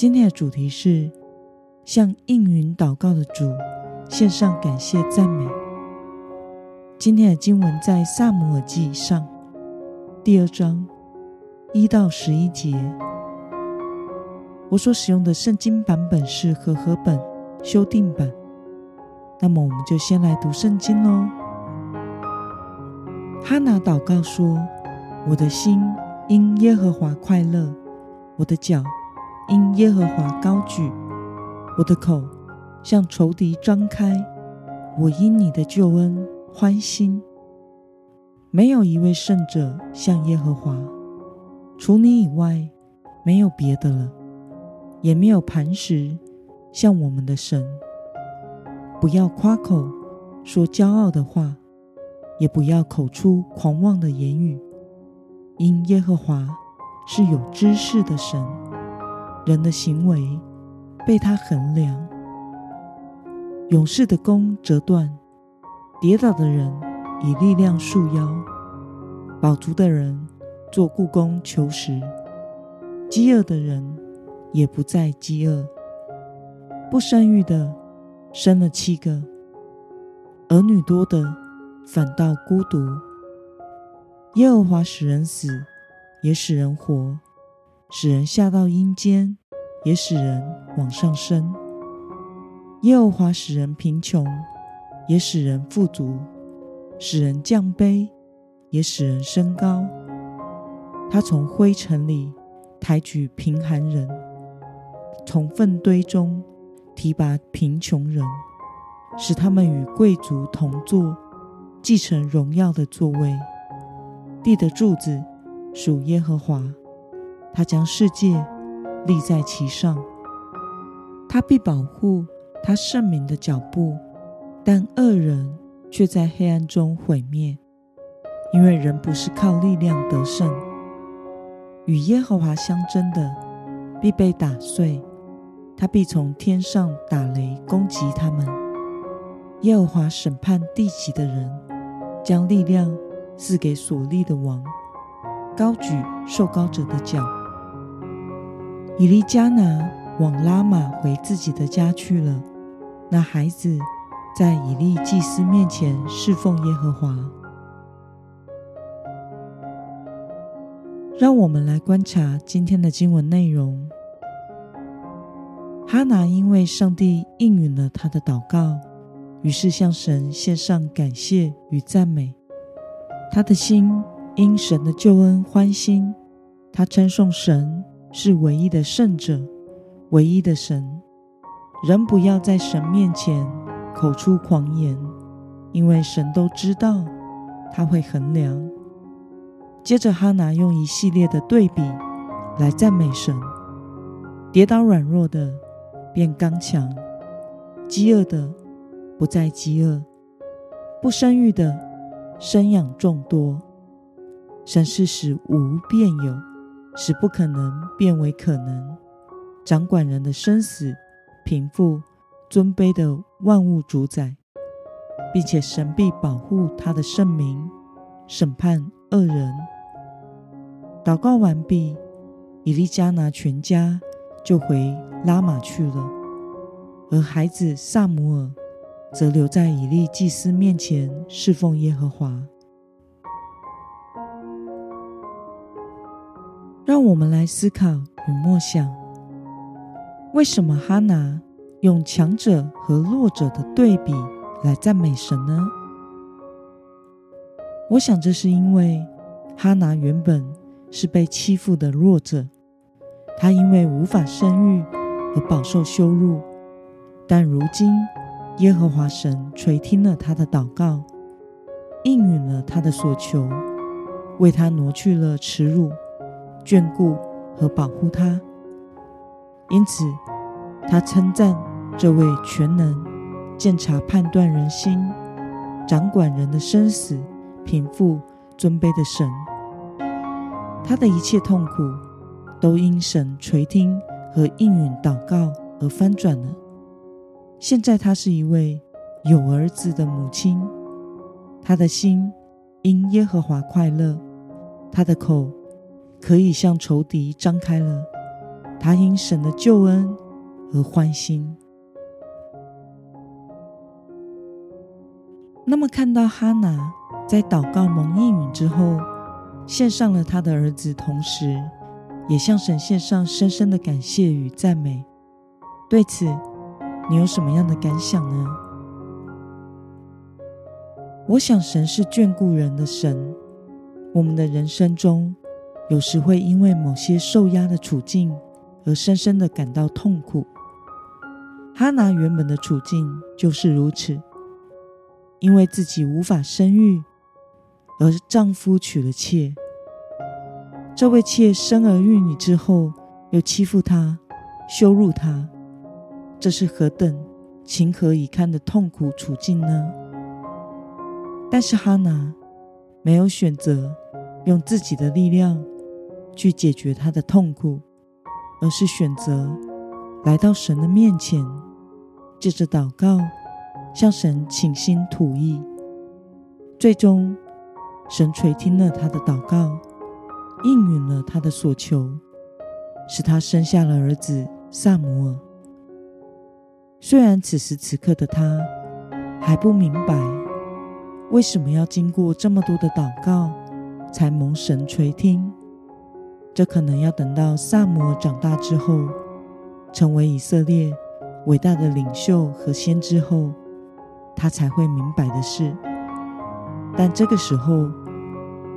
今天的主题是向应允祷告的主献上感谢赞美。今天的经文在萨姆尔记上第二章一到十一节。我所使用的圣经版本是和合本修订版。那么，我们就先来读圣经喽。哈拿祷告说：“我的心因耶和华快乐，我的脚。”因耶和华高举我的口，向仇敌张开。我因你的救恩欢心。没有一位圣者像耶和华，除你以外，没有别的了，也没有磐石像我们的神。不要夸口说骄傲的话，也不要口出狂妄的言语，因耶和华是有知识的神。人的行为被他衡量，勇士的弓折断，跌倒的人以力量束腰，饱足的人做故宫求食，饥饿的人也不再饥饿，不生育的生了七个，儿女多的反倒孤独。耶和华使人死，也使人活。使人下到阴间，也使人往上升。耶和华使人贫穷，也使人富足；使人降卑，也使人升高。他从灰尘里抬举贫寒人，从粪堆中提拔贫穷人，使他们与贵族同坐，继承荣耀的座位。地的柱子属耶和华。他将世界立在其上，他必保护他圣明的脚步，但恶人却在黑暗中毁灭，因为人不是靠力量得胜。与耶和华相争的必被打碎，他必从天上打雷攻击他们。耶和华审判地级的人，将力量赐给所立的王，高举受高者的脚。以利加拿往拉玛回自己的家去了。那孩子在以利祭司面前侍奉耶和华。让我们来观察今天的经文内容。哈拿因为上帝应允了他的祷告，于是向神献上感谢与赞美。他的心因神的救恩欢心，他称颂神。是唯一的圣者，唯一的神。人不要在神面前口出狂言，因为神都知道他会衡量。接着，哈拿用一系列的对比来赞美神：跌倒软弱的变刚强，饥饿的不再饥饿，不生育的生养众多。神是使无变有。使不可能变为可能，掌管人的生死、贫富、尊卑的万物主宰，并且神必保护他的圣名，审判恶人。祷告完毕，以利加拿全家就回拉玛去了，而孩子萨姆尔则留在以利祭司面前侍奉耶和华。让我们来思考与默想：为什么哈拿用强者和弱者的对比来赞美神呢？我想，这是因为哈拿原本是被欺负的弱者，他因为无法生育而饱受羞辱。但如今，耶和华神垂听了他的祷告，应允了他的所求，为他挪去了耻辱。眷顾和保护他，因此，他称赞这位全能、鉴察判断人心、掌管人的生死、贫富尊卑的神。他的一切痛苦都因神垂听和应允祷告而翻转了。现在，他是一位有儿子的母亲，他的心因耶和华快乐，他的口可以向仇敌张开了。他因神的救恩而欢心。那么，看到哈拿在祷告蒙应允之后，献上了他的儿子，同时也向神献上深深的感谢与赞美。对此，你有什么样的感想呢？我想，神是眷顾人的神。我们的人生中，有时会因为某些受压的处境。而深深的感到痛苦。哈拿原本的处境就是如此，因为自己无法生育，而丈夫娶了妾。这位妾生儿育女之后，又欺负她、羞辱她，这是何等情何以堪的痛苦处境呢？但是哈拿没有选择用自己的力量去解决他的痛苦。而是选择来到神的面前，借着祷告向神倾心吐意。最终，神垂听了他的祷告，应允了他的所求，使他生下了儿子萨姆尔。虽然此时此刻的他还不明白，为什么要经过这么多的祷告，才蒙神垂听。这可能要等到萨摩长大之后，成为以色列伟大的领袖和先知后，他才会明白的事。但这个时候，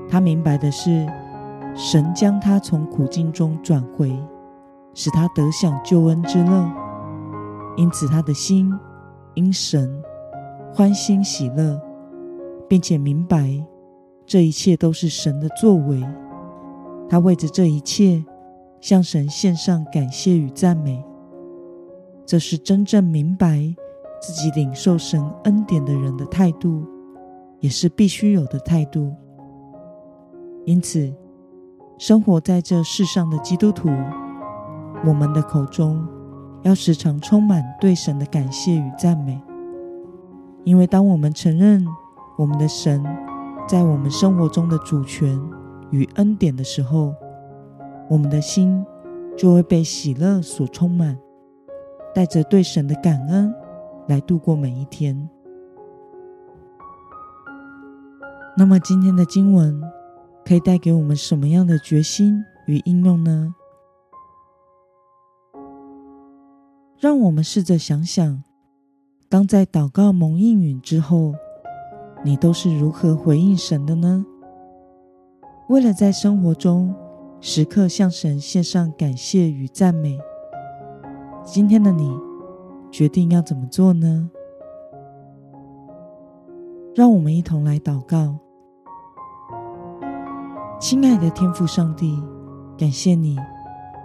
他明白的是，神将他从苦境中转回，使他得享救恩之乐。因此，他的心因神欢欣喜乐，并且明白这一切都是神的作为。他为着这一切向神献上感谢与赞美，这是真正明白自己领受神恩典的人的态度，也是必须有的态度。因此，生活在这世上的基督徒，我们的口中要时常充满对神的感谢与赞美，因为当我们承认我们的神在我们生活中的主权。与恩典的时候，我们的心就会被喜乐所充满，带着对神的感恩来度过每一天。那么，今天的经文可以带给我们什么样的决心与应用呢？让我们试着想想，当在祷告蒙应允之后，你都是如何回应神的呢？为了在生活中时刻向神献上感谢与赞美，今天的你决定要怎么做呢？让我们一同来祷告。亲爱的天父上帝，感谢你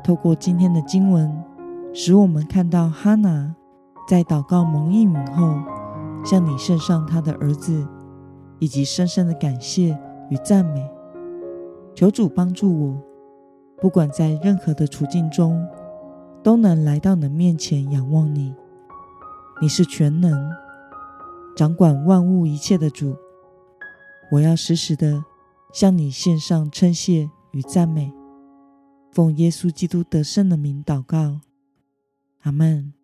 透过今天的经文，使我们看到哈拿在祷告蒙应允后，向你献上他的儿子，以及深深的感谢与赞美。求主帮助我，不管在任何的处境中，都能来到你的面前仰望你。你是全能、掌管万物一切的主。我要时时的向你献上称谢与赞美，奉耶稣基督得胜的名祷告，阿门。